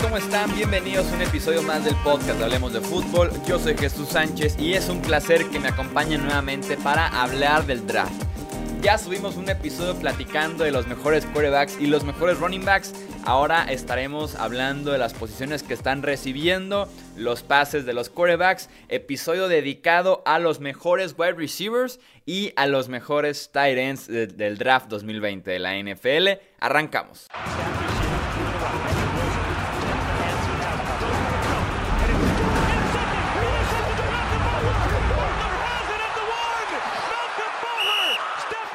¿cómo están? Bienvenidos a un episodio más del podcast de Hablemos de Fútbol. Yo soy Jesús Sánchez y es un placer que me acompañen nuevamente para hablar del draft. Ya subimos un episodio platicando de los mejores quarterbacks y los mejores running backs. Ahora estaremos hablando de las posiciones que están recibiendo, los pases de los quarterbacks, episodio dedicado a los mejores wide receivers y a los mejores tight ends del draft 2020 de la NFL. Arrancamos.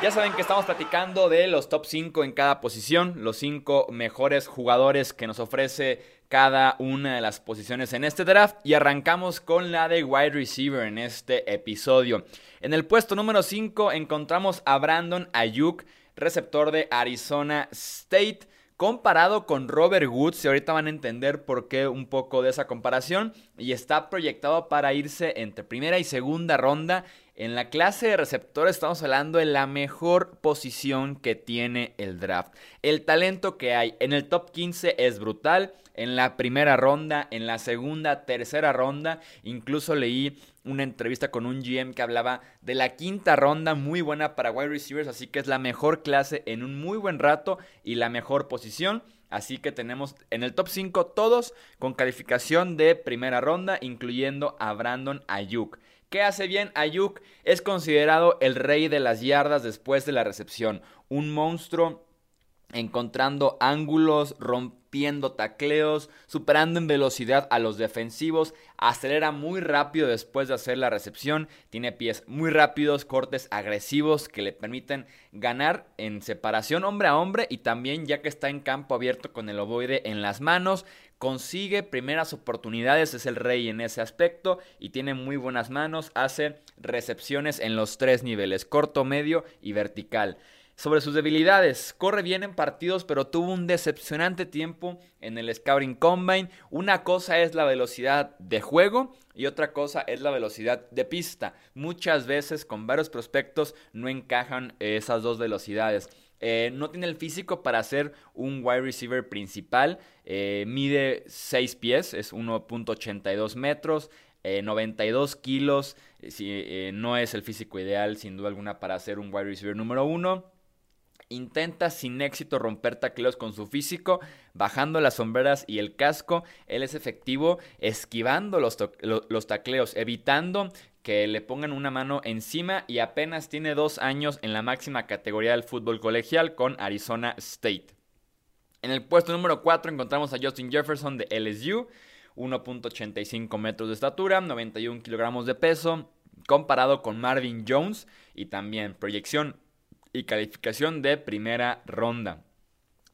Ya saben que estamos platicando de los top 5 en cada posición, los 5 mejores jugadores que nos ofrece cada una de las posiciones en este draft y arrancamos con la de wide receiver en este episodio. En el puesto número 5 encontramos a Brandon Ayuk, receptor de Arizona State comparado con Robert Woods, y ahorita van a entender por qué un poco de esa comparación, y está proyectado para irse entre primera y segunda ronda en la clase de receptores estamos hablando de la mejor posición que tiene el draft. El talento que hay en el top 15 es brutal. En la primera ronda, en la segunda, tercera ronda, incluso leí una entrevista con un GM que hablaba de la quinta ronda, muy buena para wide receivers, así que es la mejor clase en un muy buen rato y la mejor posición. Así que tenemos en el top 5 todos con calificación de primera ronda, incluyendo a Brandon Ayuk. ¿Qué hace bien Ayuk? Es considerado el rey de las yardas después de la recepción. Un monstruo encontrando ángulos, rompiendo tacleos, superando en velocidad a los defensivos, acelera muy rápido después de hacer la recepción, tiene pies muy rápidos, cortes agresivos que le permiten ganar en separación hombre a hombre y también ya que está en campo abierto con el ovoide en las manos, consigue primeras oportunidades, es el rey en ese aspecto y tiene muy buenas manos, hace recepciones en los tres niveles, corto, medio y vertical. Sobre sus debilidades, corre bien en partidos, pero tuvo un decepcionante tiempo en el Scouting Combine. Una cosa es la velocidad de juego y otra cosa es la velocidad de pista. Muchas veces con varios prospectos no encajan esas dos velocidades. Eh, no tiene el físico para ser un wide receiver principal. Eh, mide 6 pies, es 1.82 metros. 92 eh, kilos, no es el físico ideal sin duda alguna para ser un wide receiver número uno. Intenta sin éxito romper tacleos con su físico, bajando las sombreras y el casco. Él es efectivo esquivando los, los tacleos, evitando que le pongan una mano encima y apenas tiene dos años en la máxima categoría del fútbol colegial con Arizona State. En el puesto número 4 encontramos a Justin Jefferson de LSU, 1.85 metros de estatura, 91 kilogramos de peso, comparado con Marvin Jones y también proyección y calificación de primera ronda.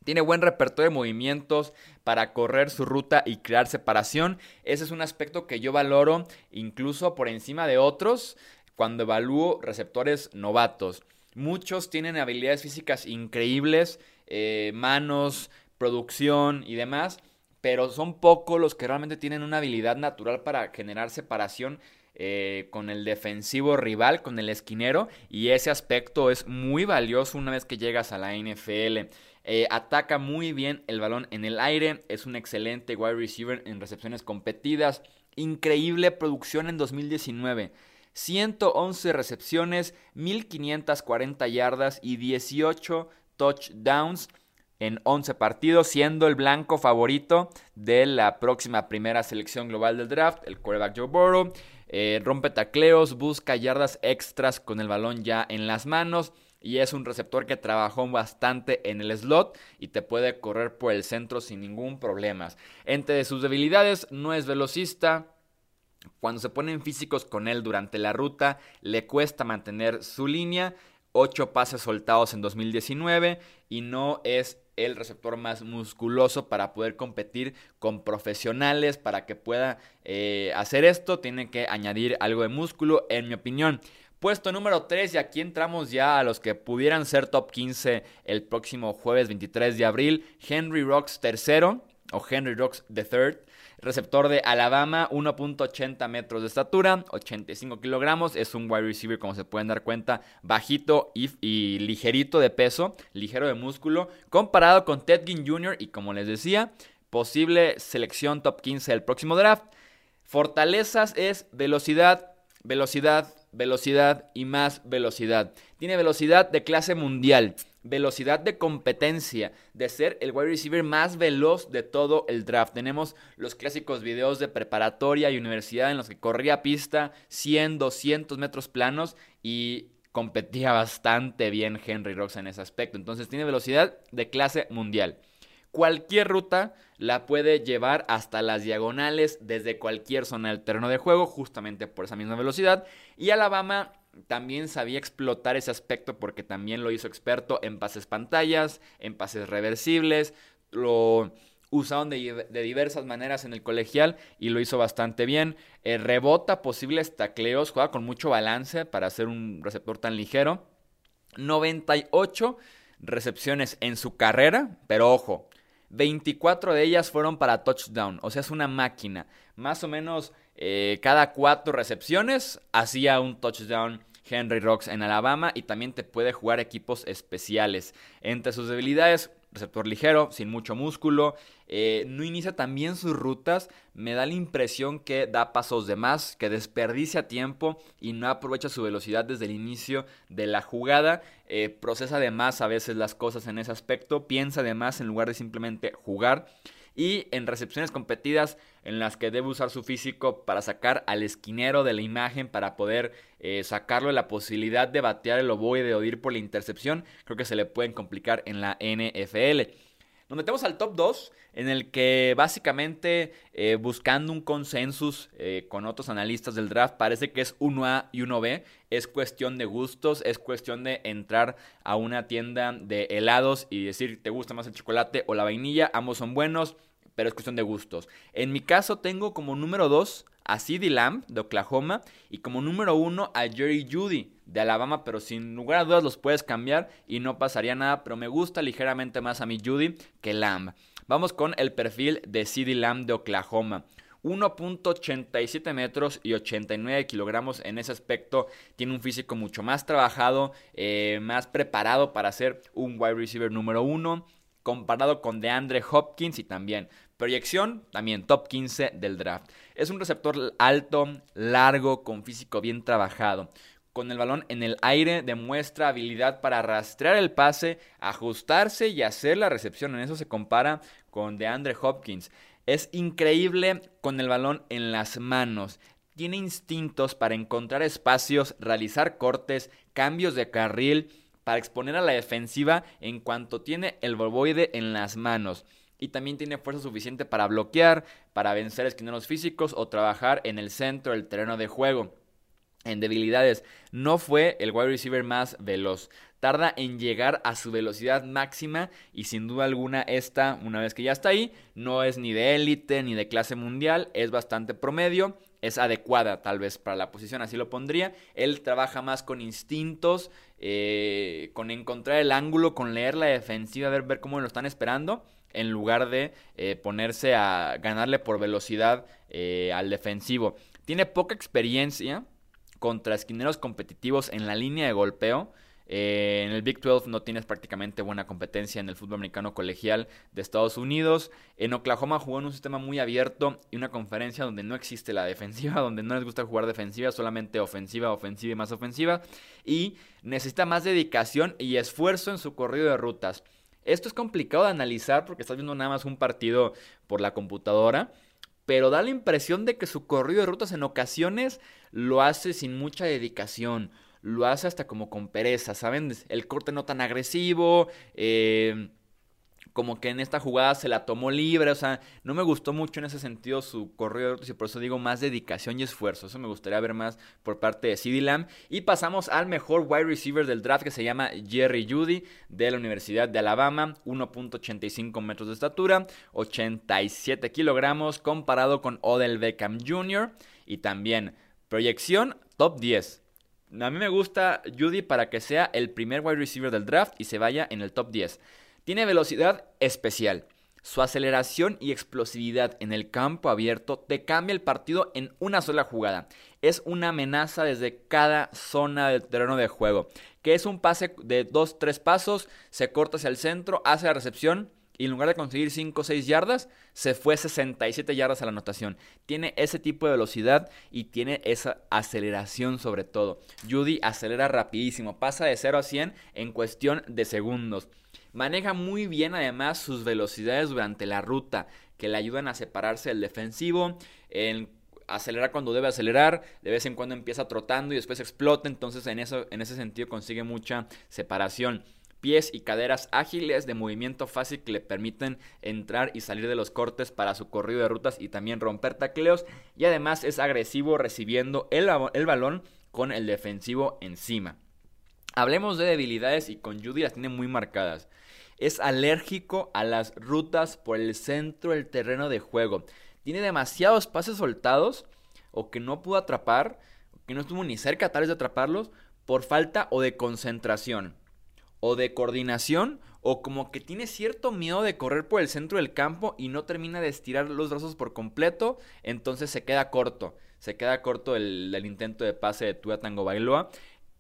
Tiene buen repertorio de movimientos para correr su ruta y crear separación. Ese es un aspecto que yo valoro incluso por encima de otros cuando evalúo receptores novatos. Muchos tienen habilidades físicas increíbles, eh, manos, producción y demás, pero son pocos los que realmente tienen una habilidad natural para generar separación eh, con el defensivo rival, con el esquinero, y ese aspecto es muy valioso una vez que llegas a la NFL. Eh, ataca muy bien el balón en el aire, es un excelente wide receiver en recepciones competidas, increíble producción en 2019. 111 recepciones, 1540 yardas y 18 touchdowns en 11 partidos, siendo el blanco favorito de la próxima primera selección global del draft, el quarterback Joe Burrow. Eh, rompe tacleos, busca yardas extras con el balón ya en las manos y es un receptor que trabajó bastante en el slot y te puede correr por el centro sin ningún problema. Entre sus debilidades no es velocista. Cuando se ponen físicos con él durante la ruta, le cuesta mantener su línea. 8 pases soltados en 2019 y no es el receptor más musculoso para poder competir con profesionales. Para que pueda eh, hacer esto, tiene que añadir algo de músculo, en mi opinión. Puesto número 3 y aquí entramos ya a los que pudieran ser top 15 el próximo jueves 23 de abril. Henry Rocks III o Henry Rocks III Receptor de Alabama, 1.80 metros de estatura, 85 kilogramos. Es un wide receiver, como se pueden dar cuenta, bajito y, ligerito de peso, ligero de músculo, comparado con Ted Ginn Jr. Y como les decía, posible selección top 15 del próximo draft. Fortalezas es velocidad, velocidad, velocidad y más velocidad. Tiene velocidad de clase mundial, velocidad de competencia, de ser el wide receiver más veloz de todo el draft. Tenemos los clásicos videos de preparatoria y universidad en los que corría pista 100, 200 metros planos y competía bastante bien Henry Rocks en ese aspecto. Entonces tiene velocidad de clase mundial. Cualquier ruta la puede llevar hasta las diagonales desde cualquier zona del terreno de juego, justamente por esa misma velocidad. Y Alabama también sabía explotar ese aspecto porque también lo hizo experto en pases pantallas, en pases reversibles, lo usaron de, diversas maneras en el colegial y lo hizo bastante bien. Eh, rebota posibles tacleos, juega con mucho balance para ser un receptor tan ligero. 98 recepciones en su carrera, pero ojo, 24 de ellas fueron para touchdown, o sea, es una máquina. Más o menos eh, cada cuatro recepciones hacía un touchdown Henry Rocks en Alabama y también te puede jugar equipos especiales. Entre sus debilidades, receptor ligero, sin mucho músculo, eh, no inicia también sus rutas, me da la impresión que da pasos de más, que desperdicia tiempo y no aprovecha su velocidad desde el inicio de la jugada, eh, procesa de más a veces las cosas en ese aspecto, piensa de más en lugar de simplemente jugar y en recepciones competidas en las que debe usar su físico para sacar al esquinero de la imagen para poder eh, sacarlo de la posibilidad de batear el ovoide o ir por la intercepción, creo que se le pueden complicar en la NFL. Nos metemos al top 2, en el que básicamente eh, buscando un consensus eh, con otros analistas del draft, parece que es 1A y 1B. Es cuestión de gustos, es cuestión de entrar a una tienda de helados y decir, ¿te gusta más el chocolate o la vainilla? Ambos son buenos, pero es cuestión de gustos. En mi caso tengo como número 2 a CeeDee Lamb de Oklahoma y como número 1 a Jerry Judy de Alabama, pero sin lugar a dudas los puedes cambiar y no pasaría nada, pero me gusta ligeramente más a mi Judy que Lamb. Vamos con el perfil de CeeDee Lamb de Oklahoma. 1.87 metros y 89 kilogramos en ese aspecto. Tiene un físico mucho más trabajado, eh, más preparado para ser un wide receiver número 1 comparado con DeAndre Hopkins y también proyección, también top 15 del draft. Es un receptor alto, largo, con físico bien trabajado. Con el balón en el aire demuestra habilidad para rastrear el pase, ajustarse y hacer la recepción. En eso se compara con DeAndre Hopkins. Es increíble con el balón en las manos. Tiene instintos para encontrar espacios, realizar cortes, cambios de carril para exponer a la defensiva en cuanto tiene el bolboide en las manos. Y también tiene fuerza suficiente para bloquear, para vencer esquineros físicos o trabajar en el centro del terreno de juego. En debilidades, no fue el wide receiver más veloz. Tarda en llegar a su velocidad máxima y sin duda alguna esta, una vez que ya está ahí, no es ni de élite ni de clase mundial, es bastante promedio es adecuada tal vez para la posición, así lo pondría. Él trabaja más con instintos, eh, con encontrar el ángulo, con leer la defensiva, ver, ver cómo lo están esperando, en lugar de eh, ponerse a ganarle por velocidad eh, al defensivo. Tiene poca experiencia contra esquineros competitivos en la línea de golpeo. Eh, en el Big 12 no tienes prácticamente buena competencia en el fútbol americano colegial de Estados Unidos. En Oklahoma jugó en un sistema muy abierto y una conferencia donde no existe la defensiva, donde no les gusta jugar defensiva, solamente ofensiva, ofensiva y más ofensiva. Y necesita más dedicación y esfuerzo en su corrido de rutas. Esto es complicado de analizar porque estás viendo nada más un partido por la computadora pero da la impresión de que su corrido de rutas en ocasiones lo hace sin mucha dedicación lo hace hasta como con pereza, ¿saben? El corte no tan agresivo, eh, como que en esta jugada se la tomó libre, o sea, no me gustó mucho en ese sentido su corrido y por eso digo más dedicación y esfuerzo, eso me gustaría ver más por parte de CeeDee Lamb. Y pasamos al mejor wide receiver del draft que se llama Jerry Judy de la Universidad de Alabama, 1.85 metros de estatura, 87 kilogramos comparado con Odell Beckham Jr. y también proyección top 10 a mí me gusta Judy para que sea el primer wide receiver del draft y se vaya en el top 10. Tiene velocidad especial. Su aceleración y explosividad en el campo abierto te cambia el partido en una sola jugada. Es una amenaza desde cada zona del terreno de juego. Que es un pase de 2-3 pasos, se corta hacia el centro, hace la recepción y en lugar de conseguir 5 o 6 yardas, se fue 67 yardas a la anotación. Tiene ese tipo de velocidad y tiene esa aceleración sobre todo. Judy acelera rapidísimo, pasa de 0 a 100 en cuestión de segundos. Maneja muy bien además sus velocidades durante la ruta, que le ayudan a separarse del defensivo, en acelerar cuando debe acelerar, de vez en cuando empieza trotando y después explota, entonces en, eso, en ese sentido consigue mucha separación pies y caderas ágiles de movimiento fácil que le permiten entrar y salir de los cortes para su corrido de rutas y también romper tacleos. Y además es agresivo recibiendo el, el balón con el defensivo encima. Hablemos de debilidades y con Judy las tiene muy marcadas. Es alérgico a las rutas por el centro del terreno de juego. Tiene demasiados pases soltados o que no pudo atrapar, que no estuvo ni cerca tal vez de atraparlos por falta o de concentración o de coordinación o como que tiene cierto miedo de correr por el centro del campo y no termina de estirar los brazos por completo, entonces se queda corto, se queda corto el, intento de pase de Tua Tango Bailoa.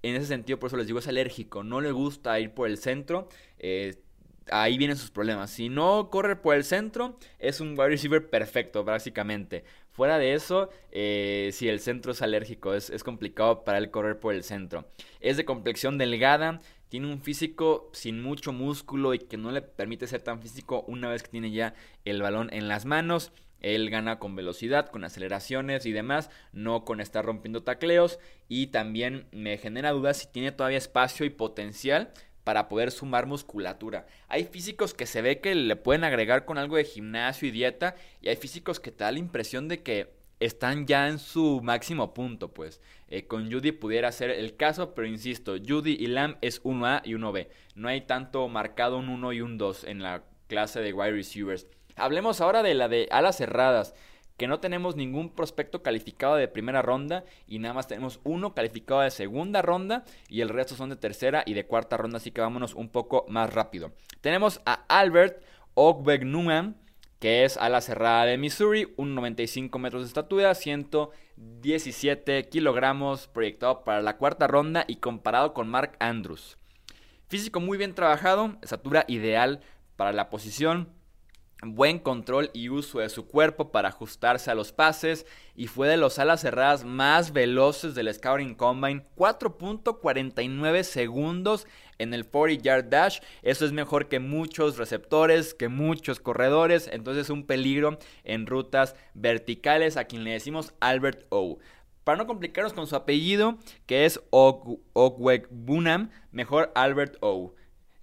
En ese sentido, por eso les digo, es alérgico, no le gusta ir por el centro. Eh, ahí vienen sus problemas. Si no corre por el centro, es un wide receiver perfecto, básicamente. Fuera de eso, eh, si el centro es alérgico, es, es, complicado para él correr por el centro. Es de complexión delgada, tiene un físico sin mucho músculo y que no le permite ser tan físico una vez que tiene ya el balón en las manos. Él gana con velocidad, con aceleraciones y demás, no con estar rompiendo tacleos. Y también me genera dudas si tiene todavía espacio y potencial para poder sumar musculatura. Hay físicos que se ve que le pueden agregar con algo de gimnasio y dieta. Y hay físicos que te da la impresión de que están ya en su máximo punto, pues. Eh, con Judy pudiera ser el caso, pero insisto, Judy y Lamb es 1A y 1B. No hay tanto marcado un 1 y un 2 en la clase de wide receivers. Hablemos ahora de la de alas cerradas, que no tenemos ningún prospecto calificado de primera ronda y nada más tenemos uno calificado de segunda ronda y el resto son de tercera y de cuarta ronda, así que vámonos un poco más rápido. Tenemos a Albert Ogbegnunam, que es a la cerrada de Missouri, un 95 metros de estatura, 117 kilogramos, proyectado para la cuarta ronda y comparado con Mark Andrews. Físico muy bien trabajado, estatura ideal para la posición, buen control y uso de su cuerpo para ajustarse a los pases y fue de los alas cerradas más veloces del Scouting Combine, 4.49 segundos en el 40 yard dash, eso es mejor que muchos receptores, que muchos corredores, entonces un peligro en rutas verticales a quien le decimos Albert O. Para no complicarnos con su apellido, que es Bunam, mejor Albert O.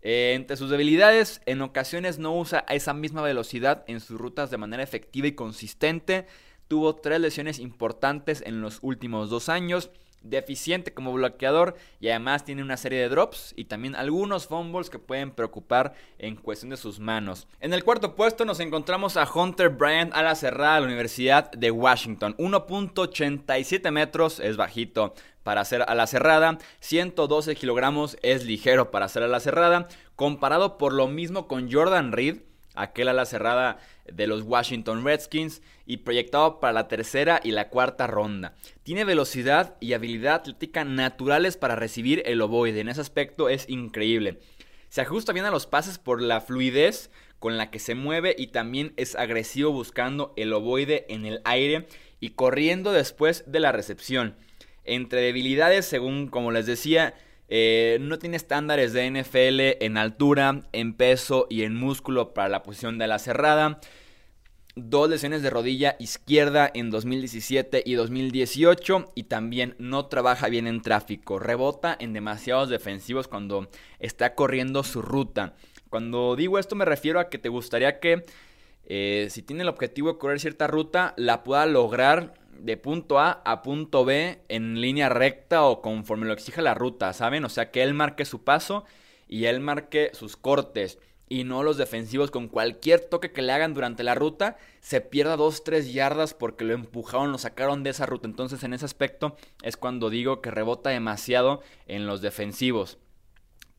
Eh, entre sus debilidades, en ocasiones no usa esa misma velocidad en sus rutas de manera efectiva y consistente. Tuvo tres lesiones importantes en los últimos dos años. Deficiente como bloqueador y además tiene una serie de drops y también algunos fumbles que pueden preocupar en cuestión de sus manos. En el cuarto puesto nos encontramos a Hunter Bryant a la cerrada de la Universidad de Washington. 1.87 metros es bajito para hacer a la cerrada, 112 kilogramos es ligero para hacer a la cerrada, comparado por lo mismo con Jordan Reed, aquel a la cerrada de los Washington Redskins y proyectado para la tercera y la cuarta ronda. Tiene velocidad y habilidad atlética naturales para recibir el ovoide, en ese aspecto es increíble. Se ajusta bien a los pases por la fluidez con la que se mueve y también es agresivo buscando el ovoide en el aire y corriendo después de la recepción. Entre debilidades, según como les decía, eh, no tiene estándares de NFL en altura, en peso y en músculo para la posición de la cerrada. Dos lesiones de rodilla izquierda en 2017 y 2018 y también no trabaja bien en tráfico. Rebota en demasiados defensivos cuando está corriendo su ruta. Cuando digo esto me refiero a que te gustaría que eh, si tiene el objetivo de correr cierta ruta la pueda lograr de punto A a punto B en línea recta o conforme lo exige la ruta, ¿saben? O sea, que él marque su paso y él marque sus cortes y no los defensivos con cualquier toque que le hagan durante la ruta se pierda 2-3 yardas porque lo empujaron, lo sacaron de esa ruta. Entonces en ese aspecto es cuando digo que rebota demasiado en los defensivos.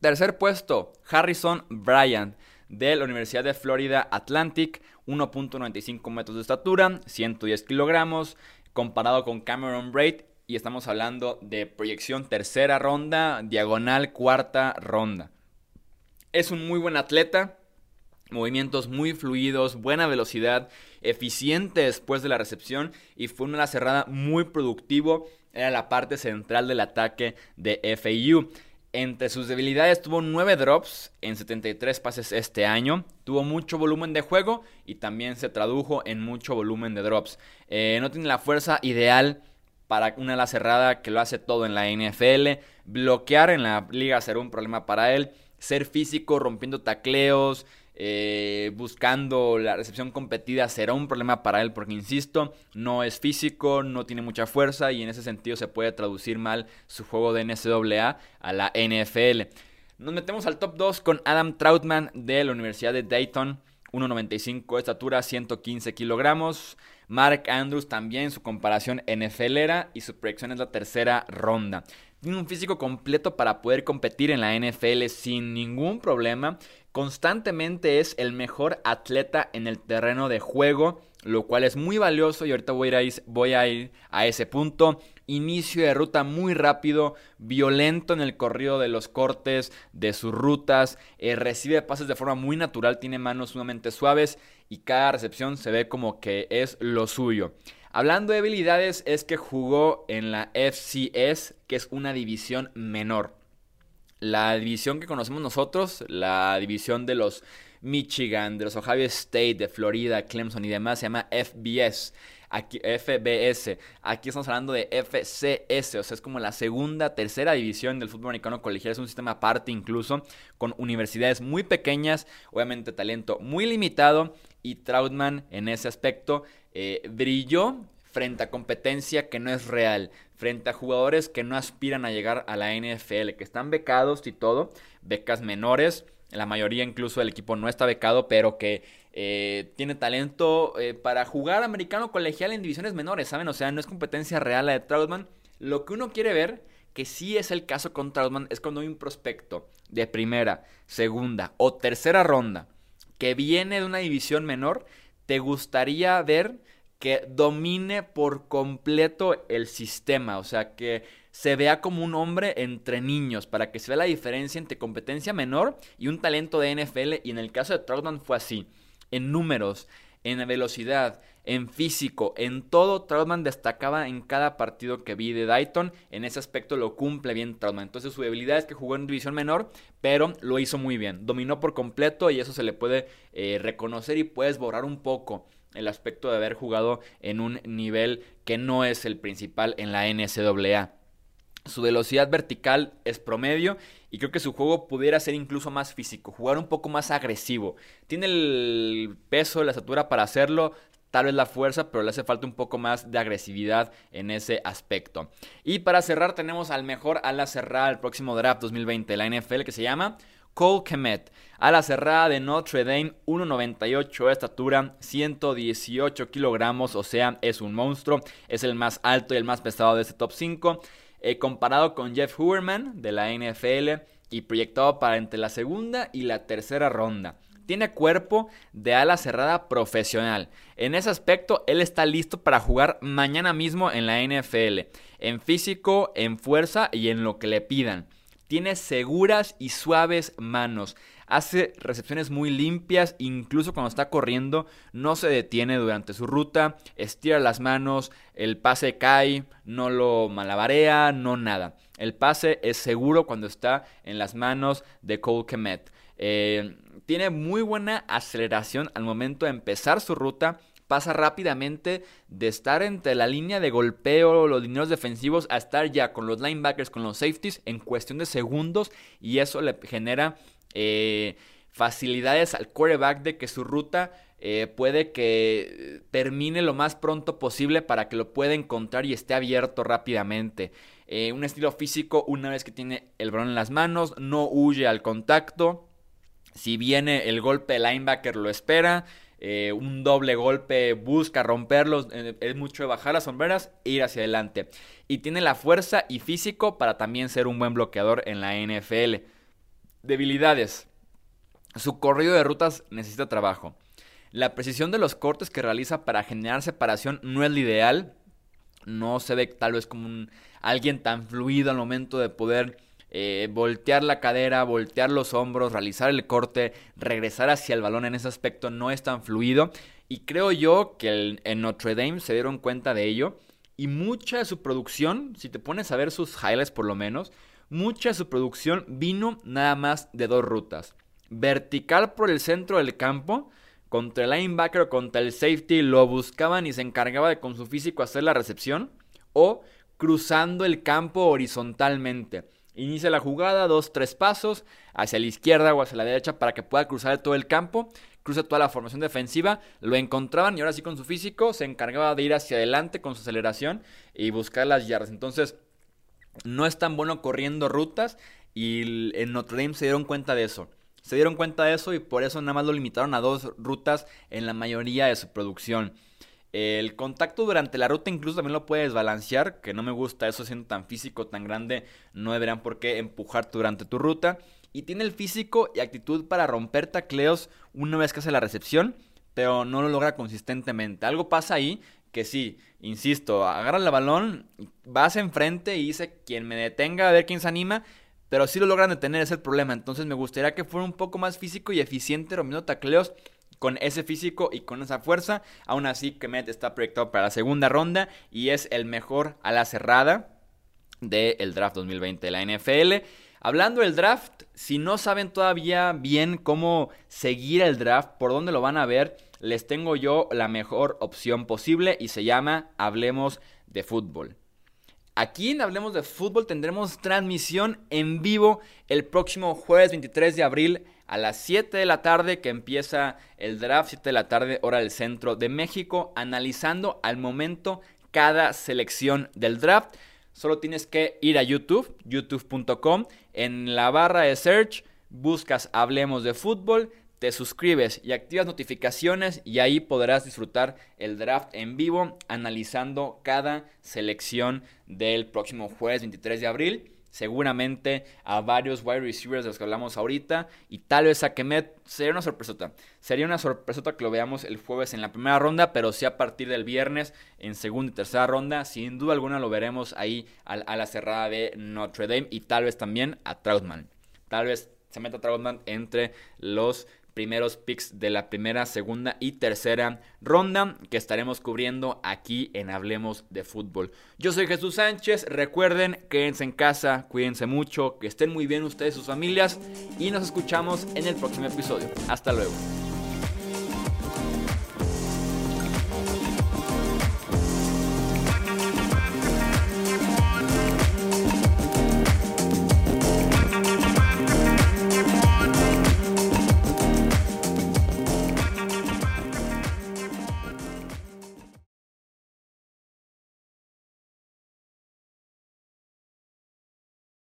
Tercer puesto, Harrison Bryant de la Universidad de Florida Atlantic, 1.95 metros de estatura, 110 kilogramos, comparado con Cameron Braid y estamos hablando de proyección tercera ronda, diagonal cuarta ronda. Es un muy buen atleta, movimientos muy fluidos, buena velocidad, eficiente después de la recepción y fue una cerrada muy productivo. Era la parte central del ataque de FAU. Entre sus debilidades tuvo 9 drops en 73 pases este año, tuvo mucho volumen de juego y también se tradujo en mucho volumen de drops. Eh, no tiene la fuerza ideal para una ala cerrada que lo hace todo en la NFL. Bloquear en la liga será un problema para él. Ser físico, rompiendo tacleos, eh, buscando la recepción competida será un problema para él porque, insisto, no es físico, no tiene mucha fuerza y en ese sentido se puede traducir mal su juego de NCAA a la NFL. Nos metemos al top 2 con Adam Troutman de la Universidad de Dayton. 1.95 de estatura, 115 kilogramos. Mark Andrews también, su comparación NFLera y su proyección es la tercera ronda. Tiene un físico completo para poder competir en la NFL sin ningún problema. Constantemente es el mejor atleta en el terreno de juego, lo cual es muy valioso y ahorita voy a ir, voy a, ir a ese punto. Inicio de ruta muy rápido, violento en el corrido de los cortes de sus rutas, eh, recibe pases de forma muy natural, tiene manos sumamente suaves y cada recepción se ve como que es lo suyo. Hablando de habilidades, es que jugó en la FCS, que es una división menor la división que conocemos nosotros, la división de los Michigan, de los Ohio State, de Florida, Clemson y demás, se llama FBS. Aquí, FBS. Aquí estamos hablando de FCS, o sea, es como la segunda, tercera división del fútbol americano colegial. Es un sistema aparte incluso, con universidades muy pequeñas, obviamente talento muy limitado. Y Troutman en ese aspecto eh, brilló frente a competencia que no es real, frente a jugadores que no aspiran a llegar a la NFL, que están becados y todo, becas menores, la mayoría incluso del equipo no está becado, pero que eh, tiene talento eh, para jugar americano colegial en divisiones menores, ¿saben? O sea, no es competencia real la de Troutman. Lo que uno quiere ver, que sí es el caso con Troutman, es cuando hay un prospecto de primera, segunda o tercera ronda que viene de una división menor, te gustaría ver que domine por completo el sistema, o sea, que se vea como un hombre entre niños, para que se vea la diferencia entre competencia menor y un talento de NFL, y en el caso de Troutman fue así, en números, en velocidad, en físico, en todo, Troutman destacaba en cada partido que vi de Dayton. En ese aspecto lo cumple bien Troutman. Entonces su debilidad es que jugó en división menor, pero lo hizo muy bien. Dominó por completo y eso se le puede eh, reconocer y puedes borrar un poco el aspecto de haber jugado en un nivel que no es el principal en la NCAA. Su velocidad vertical es promedio y creo que su juego pudiera ser incluso más físico, jugar un poco más agresivo. Tiene el peso, la estatura para hacerlo, tal vez la fuerza, pero le hace falta un poco más de agresividad en ese aspecto. Y para cerrar tenemos al mejor ala cerrada del próximo draft 2020 de la NFL que se llama Cole Kemet, a la cerrada de Notre Dame, 1,98 de estatura, 118 kilogramos, o sea, es un monstruo, es el más alto y el más pesado de este top 5. Eh, comparado con Jeff Huberman de la NFL y proyectado para entre la segunda y la tercera ronda. Tiene cuerpo de ala cerrada profesional. En ese aspecto, él está listo para jugar mañana mismo en la NFL. En físico, en fuerza y en lo que le pidan. Tiene seguras y suaves manos. Hace recepciones muy limpias, incluso cuando está corriendo, no se detiene durante su ruta, estira las manos, el pase cae, no lo malabarea, no nada. El pase es seguro cuando está en las manos de Cole Kemet. Eh, tiene muy buena aceleración al momento de empezar su ruta pasa rápidamente de estar entre la línea de golpeo, los dineros defensivos, a estar ya con los linebackers, con los safeties en cuestión de segundos y eso le genera eh, facilidades al quarterback de que su ruta eh, puede que termine lo más pronto posible para que lo pueda encontrar y esté abierto rápidamente. Eh, un estilo físico, una vez que tiene el balón en las manos, no huye al contacto. Si viene el golpe de linebacker, lo espera. Eh, un doble golpe, busca romperlos, eh, es mucho de bajar las sombreras e ir hacia adelante. Y tiene la fuerza y físico para también ser un buen bloqueador en la NFL. Debilidades. Su corrido de rutas necesita trabajo. La precisión de los cortes que realiza para generar separación no es la ideal. No se ve tal vez como un, alguien tan fluido al momento de poder eh, voltear la cadera, voltear los hombros, realizar el corte, regresar hacia el balón en ese aspecto no es tan fluido. Y creo yo que en Notre Dame se dieron cuenta de ello. Y mucha de su producción, si te pones a ver sus highlights por lo menos, mucha de su producción vino nada más de dos rutas. Vertical por el centro del campo, contra el linebacker o contra el safety, lo buscaban y se encargaba de con su físico hacer la recepción. O cruzando el campo horizontalmente. Inicia la jugada, dos, tres pasos, hacia la izquierda o hacia la derecha para que pueda cruzar todo el campo. Cruza toda la formación defensiva, lo encontraban y ahora sí con su físico se encargaba de ir hacia adelante con su aceleración y buscar las yardas. Entonces, no es tan bueno corriendo rutas y en Notre Dame se dieron cuenta de eso. Se dieron cuenta de eso y por eso nada más lo limitaron a dos rutas en la mayoría de su producción. El contacto durante la ruta incluso también lo puedes balancear, que no me gusta eso siendo tan físico, tan grande, no deberán por qué empujarte durante tu ruta. Y tiene el físico y actitud para romper tacleos una vez que hace la recepción, pero no lo logra consistentemente. Algo pasa ahí que sí, insisto, agarra el balón, vas enfrente y dice quien me detenga a ver quién se anima, pero si lo logran detener, es el problema. Entonces me gustaría que fuera un poco más físico y eficiente rompiendo tacleos con ese físico y con esa fuerza. Aún así, Kemet está proyectado para la segunda ronda y es el mejor a la cerrada del draft 2020 de la NFL. Hablando del draft, si no saben todavía bien cómo seguir el draft, por dónde lo van a ver, les tengo yo la mejor opción posible y se llama Hablemos de Fútbol. Aquí en Hablemos de Fútbol tendremos transmisión en vivo el próximo jueves 23 de abril a las 7 de la tarde que empieza el draft, 7 de la tarde hora del centro de México, analizando al momento cada selección del draft. Solo tienes que ir a YouTube, youtube.com, en la barra de search buscas Hablemos de Fútbol, te suscribes y activas notificaciones y ahí podrás disfrutar el draft en vivo analizando cada selección del próximo jueves 23 de abril seguramente a varios wide receivers de los que hablamos ahorita y tal vez a Kemet sería una sorpresota. Sería una sorpresota que lo veamos el jueves en la primera ronda, pero sí a partir del viernes en segunda y tercera ronda, sin duda alguna lo veremos ahí a, la cerrada de Notre Dame y tal vez también a Troutman. Tal vez se meta Troutman entre los primeros picks de la primera, segunda y tercera ronda que estaremos cubriendo aquí en Hablemos de Fútbol. Yo soy Jesús Sánchez, recuerden, quédense en casa, cuídense mucho, que estén muy bien ustedes y sus familias y nos escuchamos en el próximo episodio. Hasta luego.